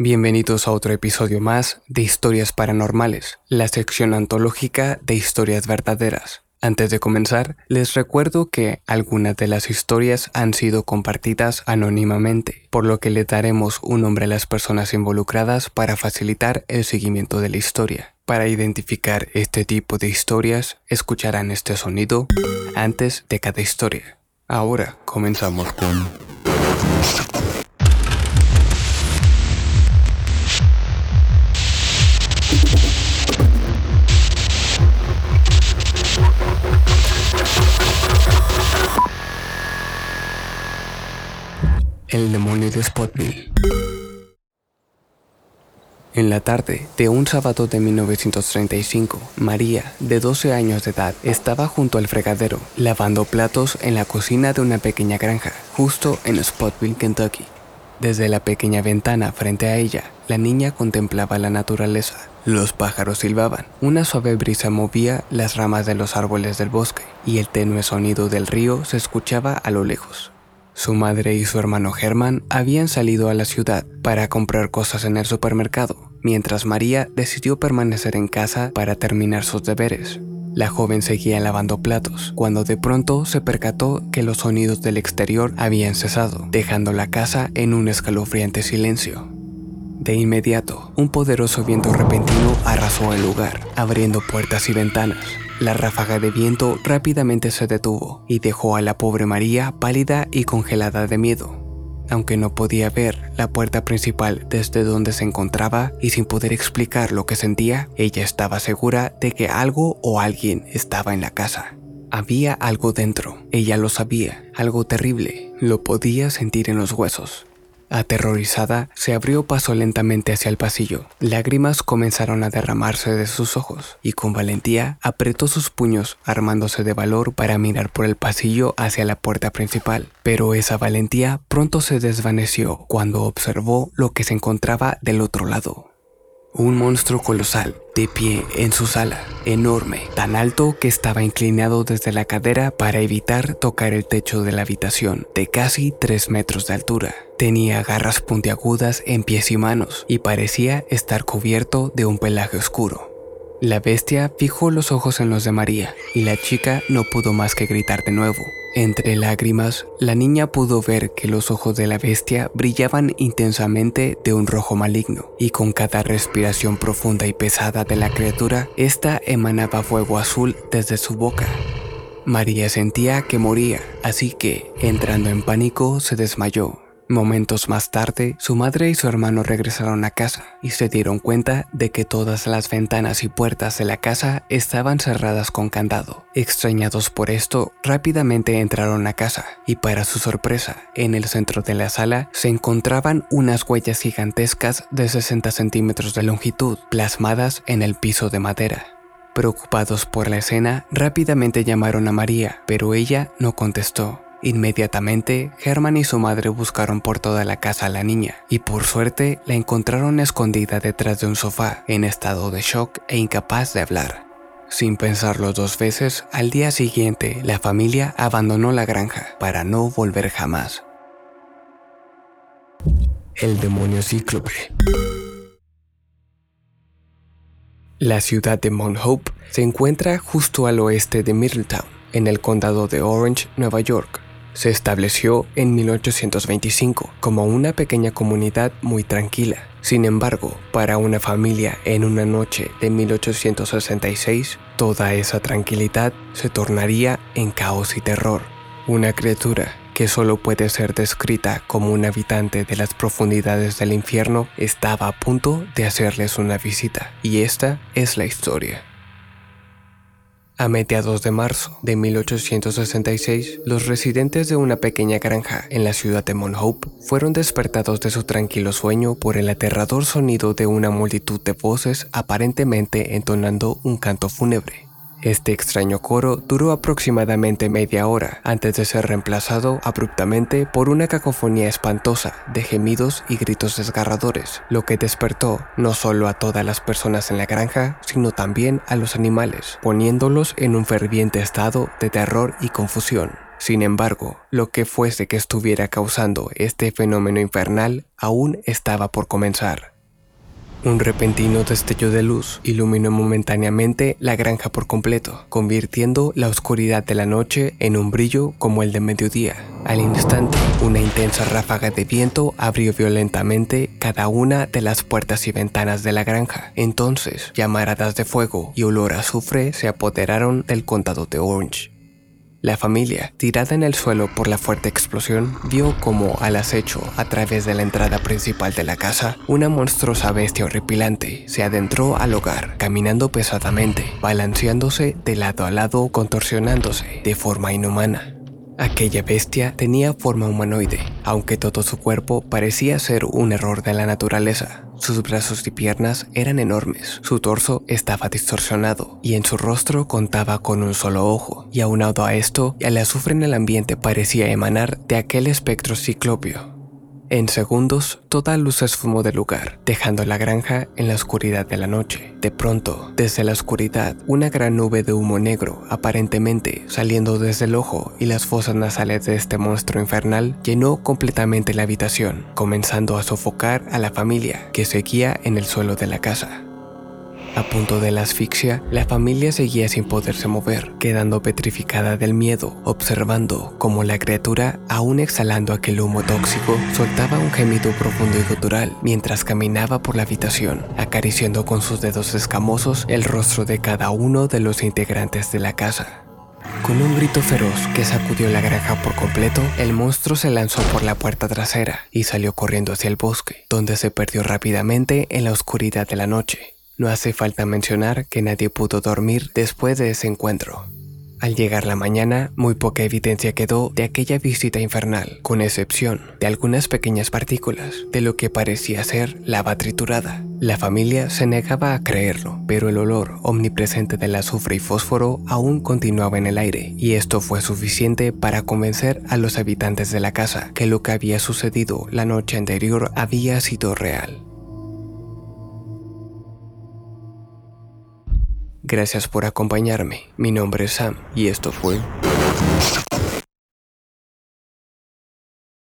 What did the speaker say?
Bienvenidos a otro episodio más de Historias Paranormales, la sección antológica de historias verdaderas. Antes de comenzar, les recuerdo que algunas de las historias han sido compartidas anónimamente, por lo que le daremos un nombre a las personas involucradas para facilitar el seguimiento de la historia. Para identificar este tipo de historias, escucharán este sonido antes de cada historia. Ahora comenzamos con... El demonio de Spotville. En la tarde de un sábado de 1935, María, de 12 años de edad, estaba junto al fregadero, lavando platos en la cocina de una pequeña granja, justo en Spotville, Kentucky. Desde la pequeña ventana frente a ella, la niña contemplaba la naturaleza. Los pájaros silbaban, una suave brisa movía las ramas de los árboles del bosque y el tenue sonido del río se escuchaba a lo lejos. Su madre y su hermano Germán habían salido a la ciudad para comprar cosas en el supermercado, mientras María decidió permanecer en casa para terminar sus deberes. La joven seguía lavando platos, cuando de pronto se percató que los sonidos del exterior habían cesado, dejando la casa en un escalofriante silencio. De inmediato, un poderoso viento repentino arrasó el lugar, abriendo puertas y ventanas. La ráfaga de viento rápidamente se detuvo y dejó a la pobre María pálida y congelada de miedo. Aunque no podía ver la puerta principal desde donde se encontraba y sin poder explicar lo que sentía, ella estaba segura de que algo o alguien estaba en la casa. Había algo dentro, ella lo sabía, algo terrible, lo podía sentir en los huesos. Aterrorizada, se abrió paso lentamente hacia el pasillo. Lágrimas comenzaron a derramarse de sus ojos y con valentía apretó sus puños, armándose de valor para mirar por el pasillo hacia la puerta principal. Pero esa valentía pronto se desvaneció cuando observó lo que se encontraba del otro lado. Un monstruo colosal, de pie en su sala, enorme, tan alto que estaba inclinado desde la cadera para evitar tocar el techo de la habitación, de casi 3 metros de altura. Tenía garras puntiagudas en pies y manos y parecía estar cubierto de un pelaje oscuro. La bestia fijó los ojos en los de María y la chica no pudo más que gritar de nuevo. Entre lágrimas, la niña pudo ver que los ojos de la bestia brillaban intensamente de un rojo maligno, y con cada respiración profunda y pesada de la criatura, ésta emanaba fuego azul desde su boca. María sentía que moría, así que, entrando en pánico, se desmayó Momentos más tarde, su madre y su hermano regresaron a casa y se dieron cuenta de que todas las ventanas y puertas de la casa estaban cerradas con candado. Extrañados por esto, rápidamente entraron a casa y para su sorpresa, en el centro de la sala se encontraban unas huellas gigantescas de 60 centímetros de longitud plasmadas en el piso de madera. Preocupados por la escena, rápidamente llamaron a María, pero ella no contestó. Inmediatamente, Herman y su madre buscaron por toda la casa a la niña y por suerte la encontraron escondida detrás de un sofá en estado de shock e incapaz de hablar. Sin pensarlo dos veces, al día siguiente la familia abandonó la granja para no volver jamás. El demonio cíclope. La ciudad de Mount Hope se encuentra justo al oeste de Middletown, en el condado de Orange, Nueva York se estableció en 1825 como una pequeña comunidad muy tranquila. Sin embargo, para una familia en una noche de 1866, toda esa tranquilidad se tornaría en caos y terror. Una criatura que solo puede ser descrita como un habitante de las profundidades del infierno estaba a punto de hacerles una visita. Y esta es la historia. A mediados de marzo de 1866, los residentes de una pequeña granja en la ciudad de Mount Hope fueron despertados de su tranquilo sueño por el aterrador sonido de una multitud de voces aparentemente entonando un canto fúnebre. Este extraño coro duró aproximadamente media hora antes de ser reemplazado abruptamente por una cacofonía espantosa de gemidos y gritos desgarradores, lo que despertó no solo a todas las personas en la granja, sino también a los animales, poniéndolos en un ferviente estado de terror y confusión. Sin embargo, lo que fuese que estuviera causando este fenómeno infernal aún estaba por comenzar. Un repentino destello de luz iluminó momentáneamente la granja por completo, convirtiendo la oscuridad de la noche en un brillo como el de mediodía. Al instante, una intensa ráfaga de viento abrió violentamente cada una de las puertas y ventanas de la granja. Entonces, llamaradas de fuego y olor a azufre se apoderaron del condado de Orange. La familia, tirada en el suelo por la fuerte explosión, vio como al acecho a través de la entrada principal de la casa, una monstruosa bestia horripilante se adentró al hogar, caminando pesadamente, balanceándose de lado a lado, contorsionándose de forma inhumana. Aquella bestia tenía forma humanoide, aunque todo su cuerpo parecía ser un error de la naturaleza. Sus brazos y piernas eran enormes, su torso estaba distorsionado y en su rostro contaba con un solo ojo, y aunado a esto, el azufre en el ambiente parecía emanar de aquel espectro ciclopio. En segundos, toda luz se esfumó del lugar, dejando la granja en la oscuridad de la noche. De pronto, desde la oscuridad, una gran nube de humo negro, aparentemente saliendo desde el ojo y las fosas nasales de este monstruo infernal, llenó completamente la habitación, comenzando a sofocar a la familia que seguía en el suelo de la casa. A punto de la asfixia, la familia seguía sin poderse mover, quedando petrificada del miedo, observando cómo la criatura, aún exhalando aquel humo tóxico, soltaba un gemido profundo y gutural mientras caminaba por la habitación, acariciando con sus dedos escamosos el rostro de cada uno de los integrantes de la casa. Con un grito feroz que sacudió la granja por completo, el monstruo se lanzó por la puerta trasera y salió corriendo hacia el bosque, donde se perdió rápidamente en la oscuridad de la noche. No hace falta mencionar que nadie pudo dormir después de ese encuentro. Al llegar la mañana, muy poca evidencia quedó de aquella visita infernal, con excepción de algunas pequeñas partículas de lo que parecía ser lava triturada. La familia se negaba a creerlo, pero el olor omnipresente del azufre y fósforo aún continuaba en el aire, y esto fue suficiente para convencer a los habitantes de la casa que lo que había sucedido la noche anterior había sido real. Gracias por acompañarme. Mi nombre es Sam y esto fue